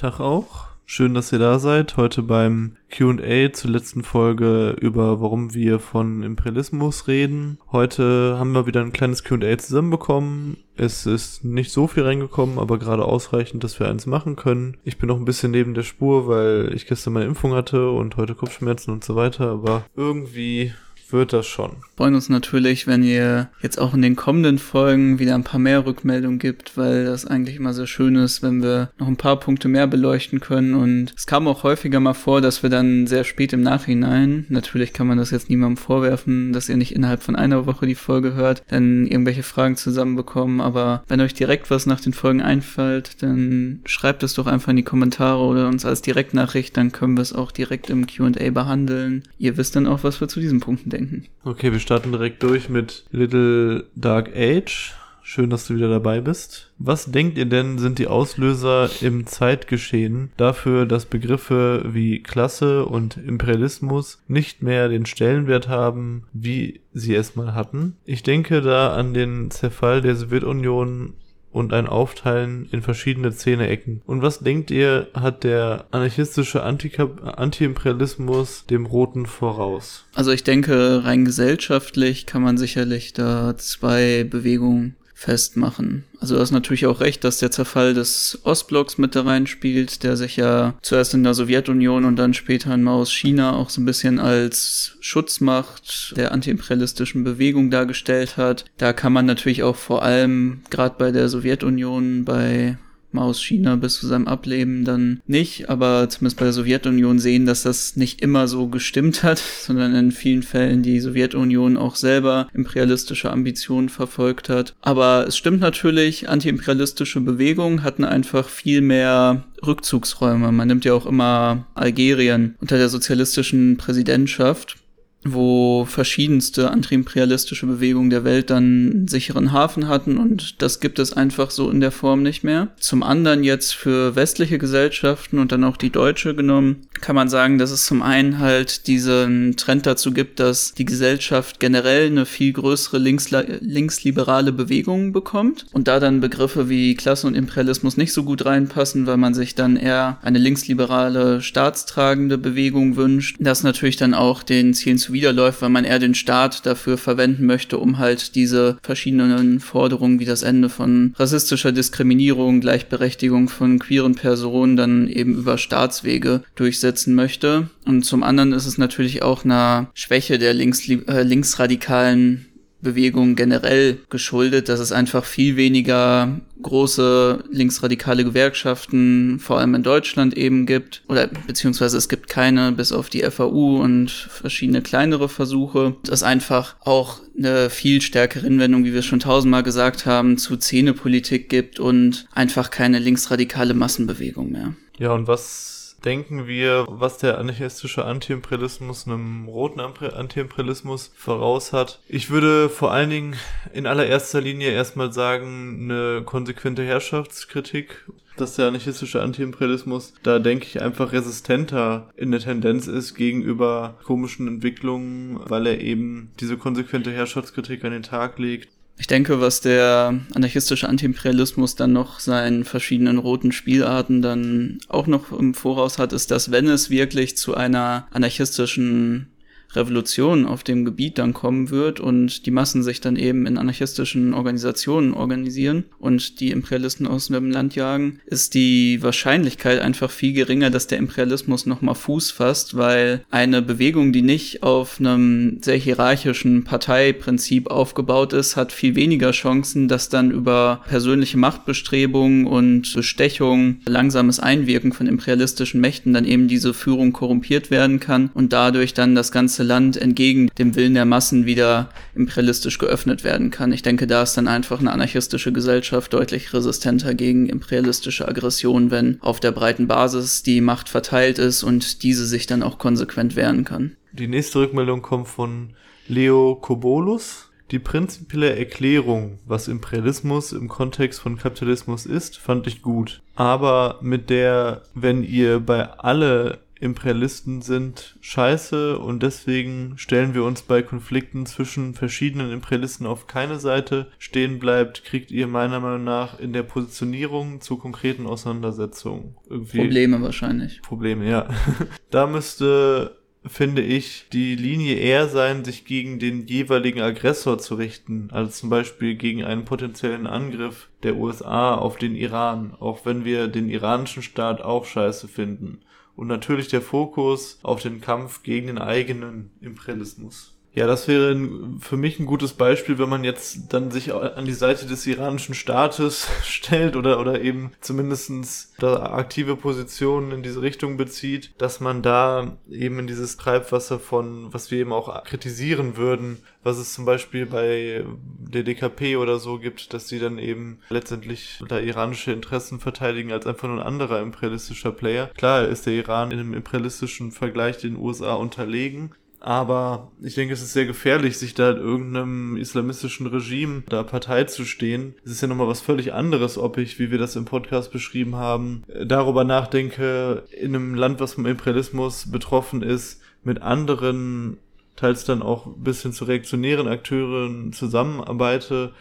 Tag auch. Schön, dass ihr da seid. Heute beim QA zur letzten Folge über warum wir von Imperialismus reden. Heute haben wir wieder ein kleines QA zusammenbekommen. Es ist nicht so viel reingekommen, aber gerade ausreichend, dass wir eins machen können. Ich bin noch ein bisschen neben der Spur, weil ich gestern meine Impfung hatte und heute Kopfschmerzen und so weiter, aber irgendwie wird das schon. freuen uns natürlich, wenn ihr jetzt auch in den kommenden Folgen wieder ein paar mehr Rückmeldungen gibt, weil das eigentlich immer sehr schön ist, wenn wir noch ein paar Punkte mehr beleuchten können. Und es kam auch häufiger mal vor, dass wir dann sehr spät im Nachhinein, natürlich kann man das jetzt niemandem vorwerfen, dass ihr nicht innerhalb von einer Woche die Folge hört, dann irgendwelche Fragen zusammenbekommen. Aber wenn euch direkt was nach den Folgen einfällt, dann schreibt es doch einfach in die Kommentare oder uns als Direktnachricht, dann können wir es auch direkt im QA behandeln. Ihr wisst dann auch, was wir zu diesen Punkten denken denken. Okay, wir starten direkt durch mit Little Dark Age. Schön, dass du wieder dabei bist. Was denkt ihr denn, sind die Auslöser im Zeitgeschehen dafür, dass Begriffe wie Klasse und Imperialismus nicht mehr den Stellenwert haben, wie sie es mal hatten? Ich denke da an den Zerfall der Sowjetunion und ein Aufteilen in verschiedene Zähne-Ecken. Und was denkt ihr, hat der anarchistische Anti-Imperialismus dem Roten voraus? Also ich denke, rein gesellschaftlich kann man sicherlich da zwei Bewegungen festmachen. Also du hast natürlich auch recht, dass der Zerfall des Ostblocks mit da reinspielt, der sich ja zuerst in der Sowjetunion und dann später in Maos China auch so ein bisschen als Schutzmacht der antiimperialistischen Bewegung dargestellt hat. Da kann man natürlich auch vor allem gerade bei der Sowjetunion, bei Maos China bis zu seinem Ableben dann nicht, aber zumindest bei der Sowjetunion sehen, dass das nicht immer so gestimmt hat, sondern in vielen Fällen die Sowjetunion auch selber imperialistische Ambitionen verfolgt hat. Aber es stimmt natürlich, antiimperialistische Bewegungen hatten einfach viel mehr Rückzugsräume. Man nimmt ja auch immer Algerien unter der sozialistischen Präsidentschaft wo verschiedenste antiimperialistische Bewegungen der Welt dann einen sicheren Hafen hatten und das gibt es einfach so in der Form nicht mehr. Zum anderen jetzt für westliche Gesellschaften und dann auch die deutsche genommen, kann man sagen, dass es zum einen halt diesen Trend dazu gibt, dass die Gesellschaft generell eine viel größere linksliberale Bewegung bekommt und da dann Begriffe wie Klasse und Imperialismus nicht so gut reinpassen, weil man sich dann eher eine linksliberale staatstragende Bewegung wünscht, das natürlich dann auch den Zielen zu zuwiderläuft, weil man eher den Staat dafür verwenden möchte, um halt diese verschiedenen Forderungen wie das Ende von rassistischer Diskriminierung, Gleichberechtigung von queeren Personen dann eben über Staatswege durchsetzen möchte. Und zum anderen ist es natürlich auch eine Schwäche der links, äh, linksradikalen Bewegung generell geschuldet, dass es einfach viel weniger große linksradikale Gewerkschaften, vor allem in Deutschland eben gibt, oder beziehungsweise es gibt keine, bis auf die FAU und verschiedene kleinere Versuche, dass einfach auch eine viel stärkere Hinwendung, wie wir schon tausendmal gesagt haben, zu Zähnepolitik gibt und einfach keine linksradikale Massenbewegung mehr. Ja, und was denken wir, was der anarchistische Antiimperialismus einem roten Antiimperialismus voraus hat. Ich würde vor allen Dingen in allererster Linie erstmal sagen, eine konsequente Herrschaftskritik dass der anarchistische Antiimperialismus da, denke ich, einfach resistenter in der Tendenz ist gegenüber komischen Entwicklungen, weil er eben diese konsequente Herrschaftskritik an den Tag legt. Ich denke, was der anarchistische Antiimperialismus dann noch seinen verschiedenen roten Spielarten dann auch noch im Voraus hat, ist, dass wenn es wirklich zu einer anarchistischen Revolution auf dem Gebiet dann kommen wird und die Massen sich dann eben in anarchistischen Organisationen organisieren und die Imperialisten aus dem Land jagen, ist die Wahrscheinlichkeit einfach viel geringer, dass der Imperialismus nochmal Fuß fasst, weil eine Bewegung, die nicht auf einem sehr hierarchischen Parteiprinzip aufgebaut ist, hat viel weniger Chancen, dass dann über persönliche Machtbestrebungen und Bestechung, langsames Einwirken von imperialistischen Mächten dann eben diese Führung korrumpiert werden kann und dadurch dann das ganze ganze Land entgegen dem Willen der Massen wieder imperialistisch geöffnet werden kann. Ich denke, da ist dann einfach eine anarchistische Gesellschaft deutlich resistenter gegen imperialistische Aggression, wenn auf der breiten Basis die Macht verteilt ist und diese sich dann auch konsequent wehren kann. Die nächste Rückmeldung kommt von Leo Kobolus. Die prinzipielle Erklärung, was Imperialismus im Kontext von Kapitalismus ist, fand ich gut. Aber mit der, wenn ihr bei alle Imperialisten sind scheiße und deswegen stellen wir uns bei Konflikten zwischen verschiedenen Imperialisten auf keine Seite. Stehen bleibt, kriegt ihr meiner Meinung nach in der Positionierung zu konkreten Auseinandersetzungen irgendwie. Probleme wahrscheinlich. Probleme, ja. da müsste finde ich, die Linie eher sein, sich gegen den jeweiligen Aggressor zu richten, als zum Beispiel gegen einen potenziellen Angriff der USA auf den Iran, auch wenn wir den iranischen Staat auch scheiße finden. Und natürlich der Fokus auf den Kampf gegen den eigenen Imperialismus. Ja, das wäre für mich ein gutes Beispiel, wenn man jetzt dann sich an die Seite des iranischen Staates stellt oder, oder eben zumindestens aktive Positionen in diese Richtung bezieht, dass man da eben in dieses Treibwasser von, was wir eben auch kritisieren würden, was es zum Beispiel bei der DKP oder so gibt, dass sie dann eben letztendlich da iranische Interessen verteidigen als einfach nur ein anderer imperialistischer Player. Klar ist der Iran in einem imperialistischen Vergleich den USA unterlegen, aber ich denke, es ist sehr gefährlich, sich da irgendeinem islamistischen Regime da Partei zu stehen. Es ist ja nochmal was völlig anderes, ob ich, wie wir das im Podcast beschrieben haben, darüber nachdenke, in einem Land, was vom Imperialismus betroffen ist, mit anderen, teils dann auch ein bisschen zu reaktionären Akteuren zusammenarbeite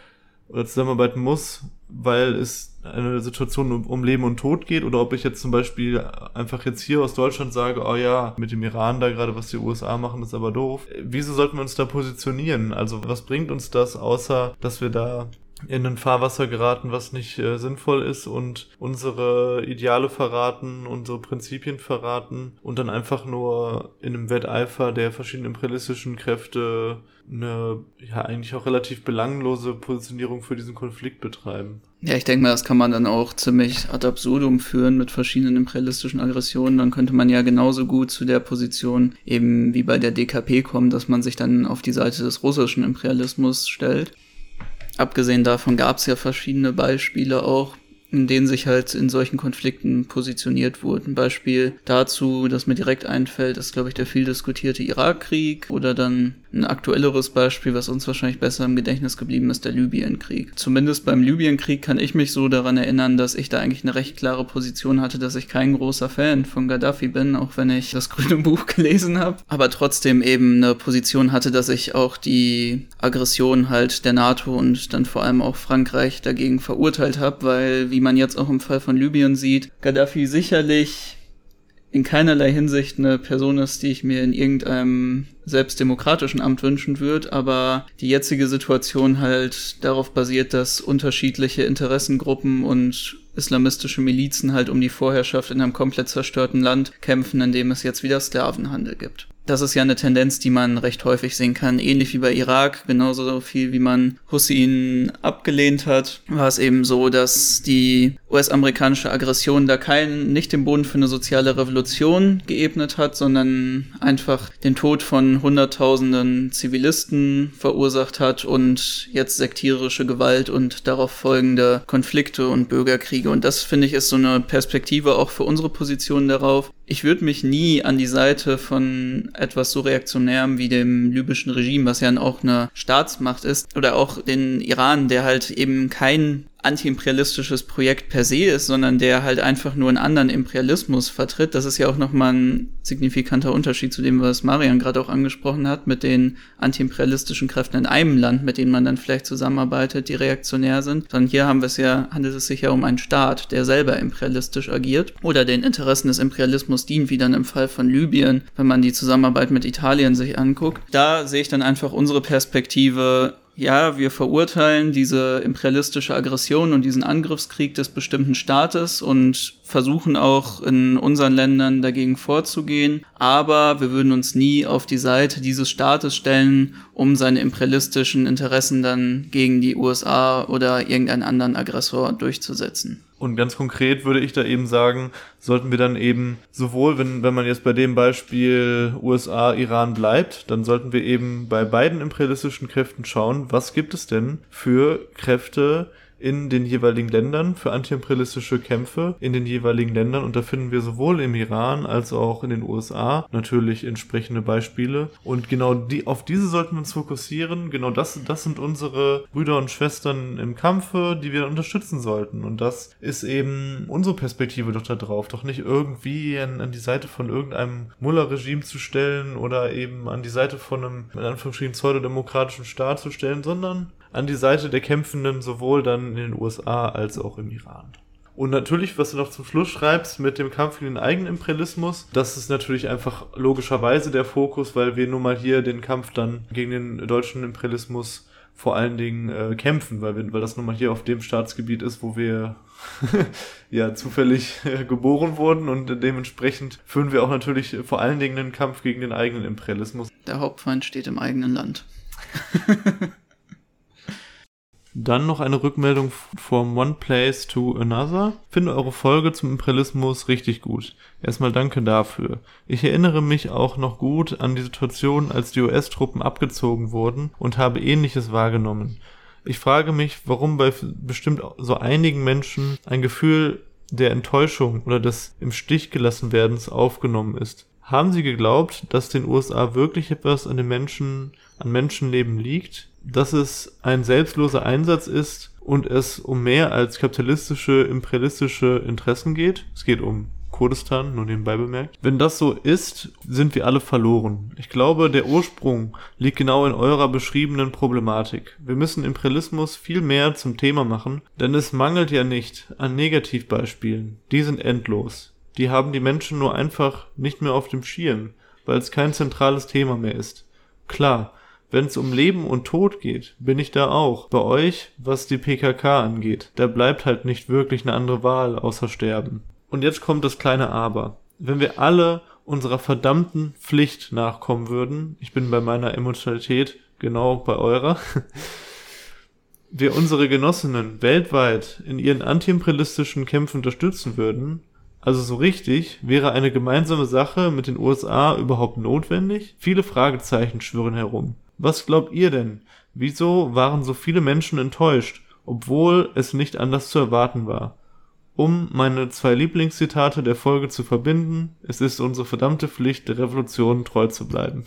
oder zusammenarbeiten muss, weil es eine Situation um, um, Leben und Tod geht oder ob ich jetzt zum Beispiel einfach jetzt hier aus Deutschland sage, oh ja, mit dem Iran da gerade, was die USA machen, ist aber doof. Wieso sollten wir uns da positionieren? Also was bringt uns das, außer dass wir da in ein Fahrwasser geraten, was nicht äh, sinnvoll ist und unsere Ideale verraten, unsere Prinzipien verraten und dann einfach nur in einem Wetteifer der verschiedenen imperialistischen Kräfte eine ja eigentlich auch relativ belanglose Positionierung für diesen Konflikt betreiben. Ja, ich denke mal, das kann man dann auch ziemlich ad absurdum führen mit verschiedenen imperialistischen Aggressionen. Dann könnte man ja genauso gut zu der Position eben wie bei der DKP kommen, dass man sich dann auf die Seite des russischen Imperialismus stellt. Abgesehen davon gab es ja verschiedene Beispiele auch, in denen sich halt in solchen Konflikten positioniert wurden. Beispiel dazu, das mir direkt einfällt, ist, glaube ich, der viel diskutierte Irakkrieg oder dann ein aktuelleres Beispiel, was uns wahrscheinlich besser im Gedächtnis geblieben ist, der Libyenkrieg. Zumindest beim Libyenkrieg kann ich mich so daran erinnern, dass ich da eigentlich eine recht klare Position hatte, dass ich kein großer Fan von Gaddafi bin, auch wenn ich das grüne Buch gelesen habe, aber trotzdem eben eine Position hatte, dass ich auch die Aggression halt der NATO und dann vor allem auch Frankreich dagegen verurteilt habe, weil, wie man jetzt auch im Fall von Libyen sieht, Gaddafi sicherlich in keinerlei Hinsicht eine Person ist, die ich mir in irgendeinem selbstdemokratischen Amt wünschen würde, aber die jetzige Situation halt darauf basiert, dass unterschiedliche Interessengruppen und islamistische Milizen halt um die Vorherrschaft in einem komplett zerstörten Land kämpfen, in dem es jetzt wieder Sklavenhandel gibt. Das ist ja eine Tendenz, die man recht häufig sehen kann. Ähnlich wie bei Irak, genauso viel wie man Hussein abgelehnt hat, war es eben so, dass die US-amerikanische Aggression da keinen, nicht den Boden für eine soziale Revolution geebnet hat, sondern einfach den Tod von Hunderttausenden Zivilisten verursacht hat und jetzt sektierische Gewalt und darauf folgende Konflikte und Bürgerkriege. Und das finde ich ist so eine Perspektive auch für unsere Position darauf. Ich würde mich nie an die Seite von etwas so reaktionärem wie dem libyschen Regime, was ja auch eine Staatsmacht ist, oder auch den Iran, der halt eben kein antiimperialistisches Projekt per se ist, sondern der halt einfach nur einen anderen Imperialismus vertritt. Das ist ja auch nochmal ein signifikanter Unterschied zu dem, was Marian gerade auch angesprochen hat, mit den antiimperialistischen Kräften in einem Land, mit denen man dann vielleicht zusammenarbeitet, die reaktionär sind. Sondern hier haben wir es ja, handelt es sich ja um einen Staat, der selber imperialistisch agiert oder den Interessen des Imperialismus dient, wie dann im Fall von Libyen, wenn man die Zusammenarbeit mit Italien sich anguckt. Da sehe ich dann einfach unsere Perspektive ja, wir verurteilen diese imperialistische Aggression und diesen Angriffskrieg des bestimmten Staates und versuchen auch in unseren Ländern dagegen vorzugehen, aber wir würden uns nie auf die Seite dieses Staates stellen, um seine imperialistischen Interessen dann gegen die USA oder irgendeinen anderen Aggressor durchzusetzen. Und ganz konkret würde ich da eben sagen, sollten wir dann eben sowohl, wenn, wenn man jetzt bei dem Beispiel USA, Iran bleibt, dann sollten wir eben bei beiden imperialistischen Kräften schauen, was gibt es denn für Kräfte, in den jeweiligen Ländern für antiimperialistische Kämpfe in den jeweiligen Ländern. Und da finden wir sowohl im Iran als auch in den USA natürlich entsprechende Beispiele. Und genau die auf diese sollten wir uns fokussieren. Genau das das sind unsere Brüder und Schwestern im Kampfe, die wir unterstützen sollten. Und das ist eben unsere Perspektive doch da drauf, doch nicht irgendwie an, an die Seite von irgendeinem Mullah-Regime zu stellen oder eben an die Seite von einem in Anführungsstrichen pseudodemokratischen Staat zu stellen, sondern an die Seite der Kämpfenden sowohl dann in den USA als auch im Iran. Und natürlich, was du noch zum Schluss schreibst mit dem Kampf gegen den eigenen Imperialismus, das ist natürlich einfach logischerweise der Fokus, weil wir nun mal hier den Kampf dann gegen den deutschen Imperialismus vor allen Dingen äh, kämpfen, weil, wir, weil das nun mal hier auf dem Staatsgebiet ist, wo wir ja zufällig äh, geboren wurden und dementsprechend führen wir auch natürlich vor allen Dingen den Kampf gegen den eigenen Imperialismus. Der Hauptfeind steht im eigenen Land. Dann noch eine Rückmeldung from One Place to Another. Finde eure Folge zum Imperialismus richtig gut. Erstmal danke dafür. Ich erinnere mich auch noch gut an die Situation, als die US-Truppen abgezogen wurden und habe ähnliches wahrgenommen. Ich frage mich, warum bei bestimmt so einigen Menschen ein Gefühl der Enttäuschung oder des im Stich gelassen werdens aufgenommen ist. Haben sie geglaubt, dass den USA wirklich etwas an den Menschen, an Menschenleben liegt? Dass es ein selbstloser Einsatz ist und es um mehr als kapitalistische, imperialistische Interessen geht. Es geht um Kurdistan, nur nebenbei bemerkt. Wenn das so ist, sind wir alle verloren. Ich glaube, der Ursprung liegt genau in eurer beschriebenen Problematik. Wir müssen Imperialismus viel mehr zum Thema machen, denn es mangelt ja nicht an Negativbeispielen. Die sind endlos. Die haben die Menschen nur einfach nicht mehr auf dem Schirm, weil es kein zentrales Thema mehr ist. Klar, wenn es um Leben und Tod geht, bin ich da auch. Bei euch, was die PKK angeht, da bleibt halt nicht wirklich eine andere Wahl außer sterben. Und jetzt kommt das kleine Aber. Wenn wir alle unserer verdammten Pflicht nachkommen würden, ich bin bei meiner Emotionalität genau bei eurer, wir unsere Genossinnen weltweit in ihren antiimperialistischen Kämpfen unterstützen würden, also so richtig, wäre eine gemeinsame Sache mit den USA überhaupt notwendig? Viele Fragezeichen schwirren herum. Was glaubt ihr denn? Wieso waren so viele Menschen enttäuscht, obwohl es nicht anders zu erwarten war? Um meine zwei Lieblingszitate der Folge zu verbinden, es ist unsere verdammte Pflicht, der Revolution treu zu bleiben.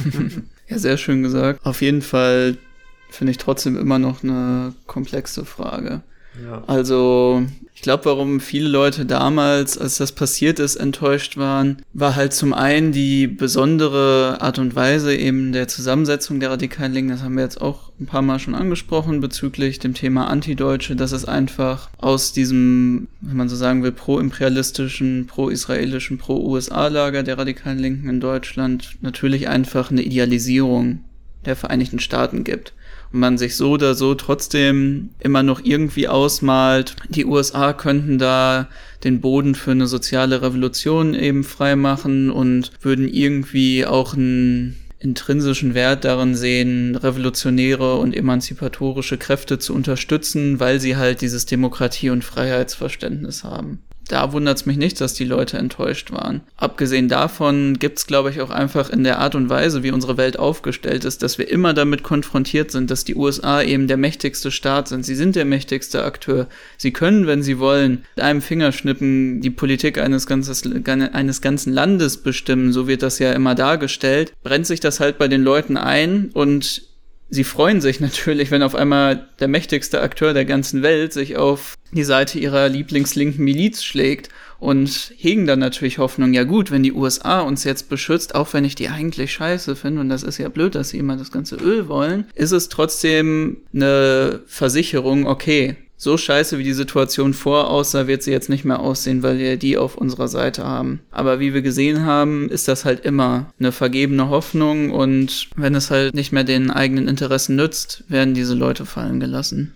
ja, sehr schön gesagt. Auf jeden Fall finde ich trotzdem immer noch eine komplexe Frage. Also ich glaube, warum viele Leute damals, als das passiert ist, enttäuscht waren, war halt zum einen die besondere Art und Weise eben der Zusammensetzung der radikalen Linken. Das haben wir jetzt auch ein paar Mal schon angesprochen bezüglich dem Thema Antideutsche, dass es einfach aus diesem, wenn man so sagen will, pro-imperialistischen, pro-israelischen, pro-USA-Lager der radikalen Linken in Deutschland natürlich einfach eine Idealisierung der Vereinigten Staaten gibt man sich so oder so trotzdem immer noch irgendwie ausmalt, die USA könnten da den Boden für eine soziale Revolution eben freimachen und würden irgendwie auch einen intrinsischen Wert darin sehen, revolutionäre und emanzipatorische Kräfte zu unterstützen, weil sie halt dieses Demokratie- und Freiheitsverständnis haben da wundert es mich nicht, dass die Leute enttäuscht waren. Abgesehen davon gibt es, glaube ich, auch einfach in der Art und Weise, wie unsere Welt aufgestellt ist, dass wir immer damit konfrontiert sind, dass die USA eben der mächtigste Staat sind. Sie sind der mächtigste Akteur. Sie können, wenn sie wollen, mit einem Fingerschnippen die Politik eines, ganzes, eines ganzen Landes bestimmen. So wird das ja immer dargestellt. Brennt sich das halt bei den Leuten ein und sie freuen sich natürlich, wenn auf einmal der mächtigste Akteur der ganzen Welt sich auf die Seite ihrer lieblingslinken Miliz schlägt und hegen dann natürlich Hoffnung, ja gut, wenn die USA uns jetzt beschützt, auch wenn ich die eigentlich scheiße finde, und das ist ja blöd, dass sie immer das ganze Öl wollen, ist es trotzdem eine Versicherung, okay, so scheiße wie die Situation vor aussah, wird sie jetzt nicht mehr aussehen, weil wir die auf unserer Seite haben. Aber wie wir gesehen haben, ist das halt immer eine vergebene Hoffnung und wenn es halt nicht mehr den eigenen Interessen nützt, werden diese Leute fallen gelassen.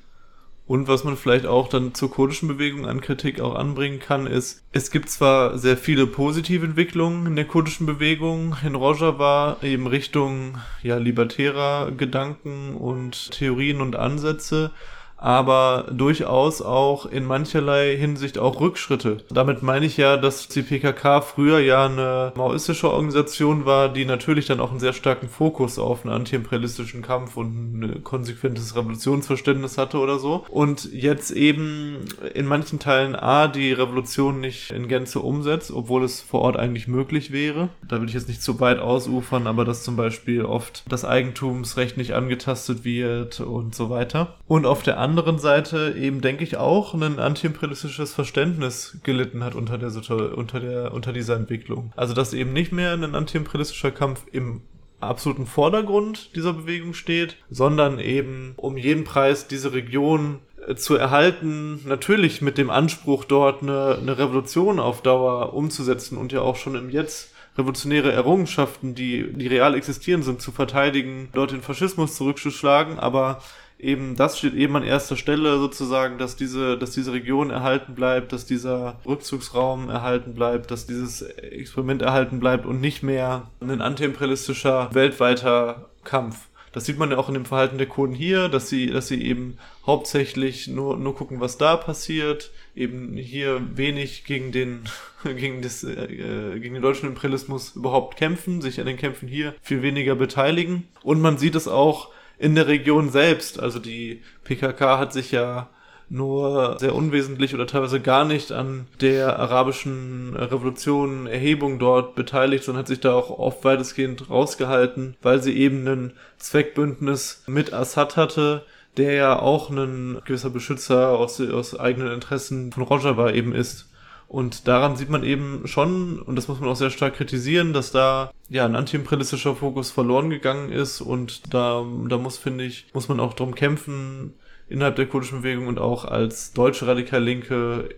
Und was man vielleicht auch dann zur kurdischen Bewegung an Kritik auch anbringen kann, ist, es gibt zwar sehr viele positive Entwicklungen in der kurdischen Bewegung. In Rojava eben Richtung ja, libertärer Gedanken und Theorien und Ansätze, aber durchaus auch in mancherlei Hinsicht auch Rückschritte. Damit meine ich ja, dass die PKK früher ja eine maoistische Organisation war, die natürlich dann auch einen sehr starken Fokus auf einen antiimperialistischen Kampf und ein konsequentes Revolutionsverständnis hatte oder so. Und jetzt eben in manchen Teilen A, die Revolution nicht in Gänze umsetzt, obwohl es vor Ort eigentlich möglich wäre. Da will ich jetzt nicht zu weit ausufern, aber dass zum Beispiel oft das Eigentumsrecht nicht angetastet wird und so weiter. Und auf der anderen Seite eben, denke ich, auch ein antiimperialistisches Verständnis gelitten hat unter der, unter der, unter dieser Entwicklung. Also, dass eben nicht mehr ein antiimperialistischer Kampf im absoluten Vordergrund dieser Bewegung steht, sondern eben um jeden Preis diese Region äh, zu erhalten, natürlich mit dem Anspruch, dort eine, eine Revolution auf Dauer umzusetzen und ja auch schon im Jetzt revolutionäre Errungenschaften, die, die real existieren sind, zu verteidigen, dort den Faschismus zurückzuschlagen, aber eben das steht eben an erster Stelle sozusagen, dass diese, dass diese Region erhalten bleibt, dass dieser Rückzugsraum erhalten bleibt, dass dieses Experiment erhalten bleibt und nicht mehr ein antiimperialistischer weltweiter Kampf. Das sieht man ja auch in dem Verhalten der Kurden hier, dass sie, dass sie eben hauptsächlich nur, nur gucken, was da passiert, eben hier wenig gegen den, gegen das, äh, gegen den deutschen Imperialismus überhaupt kämpfen, sich an den Kämpfen hier viel weniger beteiligen. Und man sieht es auch in der Region selbst. Also die PKK hat sich ja nur sehr unwesentlich oder teilweise gar nicht an der arabischen Revolution, Erhebung dort beteiligt, sondern hat sich da auch oft weitestgehend rausgehalten, weil sie eben ein Zweckbündnis mit Assad hatte, der ja auch ein gewisser Beschützer aus, aus eigenen Interessen von Rojava eben ist. Und daran sieht man eben schon, und das muss man auch sehr stark kritisieren, dass da ja ein antiimperialistischer Fokus verloren gegangen ist. Und da, da muss, finde ich, muss man auch drum kämpfen, innerhalb der kurdischen Bewegung und auch als deutsche Radikal-Linke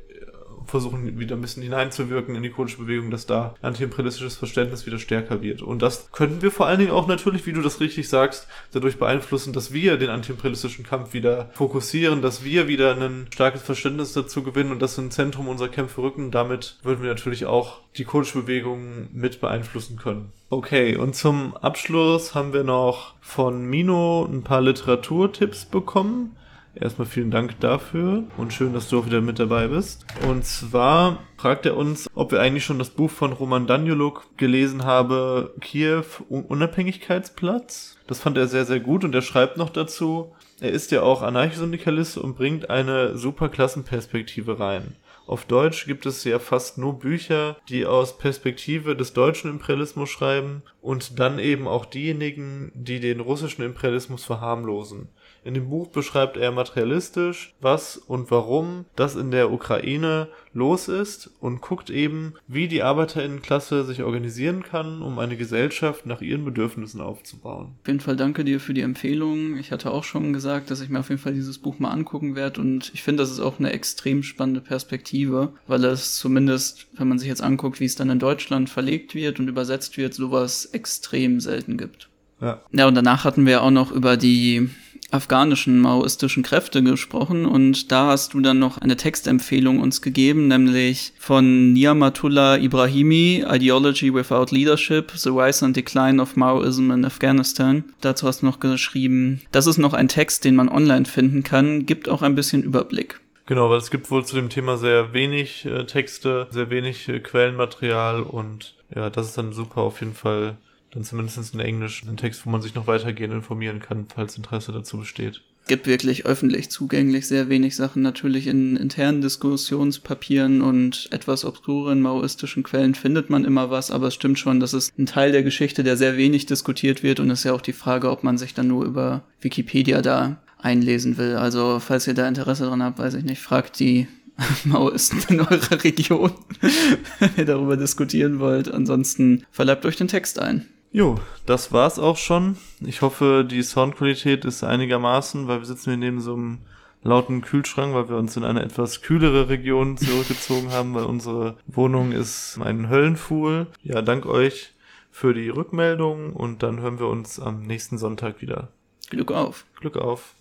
versuchen wieder ein bisschen hineinzuwirken in die kurdische Bewegung, dass da antiimperialistisches Verständnis wieder stärker wird. Und das könnten wir vor allen Dingen auch natürlich, wie du das richtig sagst, dadurch beeinflussen, dass wir den antiimperialistischen Kampf wieder fokussieren, dass wir wieder ein starkes Verständnis dazu gewinnen und das im Zentrum unserer Kämpfe rücken. Damit würden wir natürlich auch die kurdische Bewegung mit beeinflussen können. Okay, und zum Abschluss haben wir noch von Mino ein paar Literaturtipps bekommen. Erstmal vielen Dank dafür und schön, dass du auch wieder mit dabei bist. Und zwar fragt er uns, ob wir eigentlich schon das Buch von Roman Daniluk gelesen haben, Kiew Unabhängigkeitsplatz. Das fand er sehr, sehr gut und er schreibt noch dazu, er ist ja auch Anarchosyndikalist und bringt eine super Klassenperspektive rein. Auf Deutsch gibt es ja fast nur Bücher, die aus Perspektive des deutschen Imperialismus schreiben und dann eben auch diejenigen, die den russischen Imperialismus verharmlosen. In dem Buch beschreibt er materialistisch, was und warum das in der Ukraine los ist und guckt eben, wie die Arbeiterinnenklasse sich organisieren kann, um eine Gesellschaft nach ihren Bedürfnissen aufzubauen. Auf jeden Fall danke dir für die Empfehlung. Ich hatte auch schon gesagt, dass ich mir auf jeden Fall dieses Buch mal angucken werde und ich finde, das ist auch eine extrem spannende Perspektive, weil es zumindest, wenn man sich jetzt anguckt, wie es dann in Deutschland verlegt wird und übersetzt wird, sowas extrem selten gibt. Ja. Ja, und danach hatten wir auch noch über die afghanischen maoistischen Kräfte gesprochen und da hast du dann noch eine Textempfehlung uns gegeben, nämlich von Niamatullah Ibrahimi, Ideology Without Leadership, The Rise and Decline of Maoism in Afghanistan. Dazu hast du noch geschrieben, das ist noch ein Text, den man online finden kann, gibt auch ein bisschen Überblick. Genau, weil es gibt wohl zu dem Thema sehr wenig äh, Texte, sehr wenig äh, Quellenmaterial und ja, das ist dann super auf jeden Fall dann zumindest in Englisch einen Text, wo man sich noch weitergehend informieren kann, falls Interesse dazu besteht. Gibt wirklich öffentlich zugänglich sehr wenig Sachen, natürlich in internen Diskussionspapieren und etwas obskuren maoistischen Quellen findet man immer was, aber es stimmt schon, dass es ein Teil der Geschichte, der sehr wenig diskutiert wird und es ist ja auch die Frage, ob man sich dann nur über Wikipedia da einlesen will. Also, falls ihr da Interesse dran habt, weiß ich nicht, fragt die Maoisten in eurer Region, wenn ihr darüber diskutieren wollt. Ansonsten verleibt euch den Text ein. Jo, das war's auch schon. Ich hoffe, die Soundqualität ist einigermaßen, weil wir sitzen hier neben so einem lauten Kühlschrank, weil wir uns in eine etwas kühlere Region zurückgezogen haben, weil unsere Wohnung ist ein Höllenfuhl. Ja, dank euch für die Rückmeldung und dann hören wir uns am nächsten Sonntag wieder. Glück auf. Glück auf.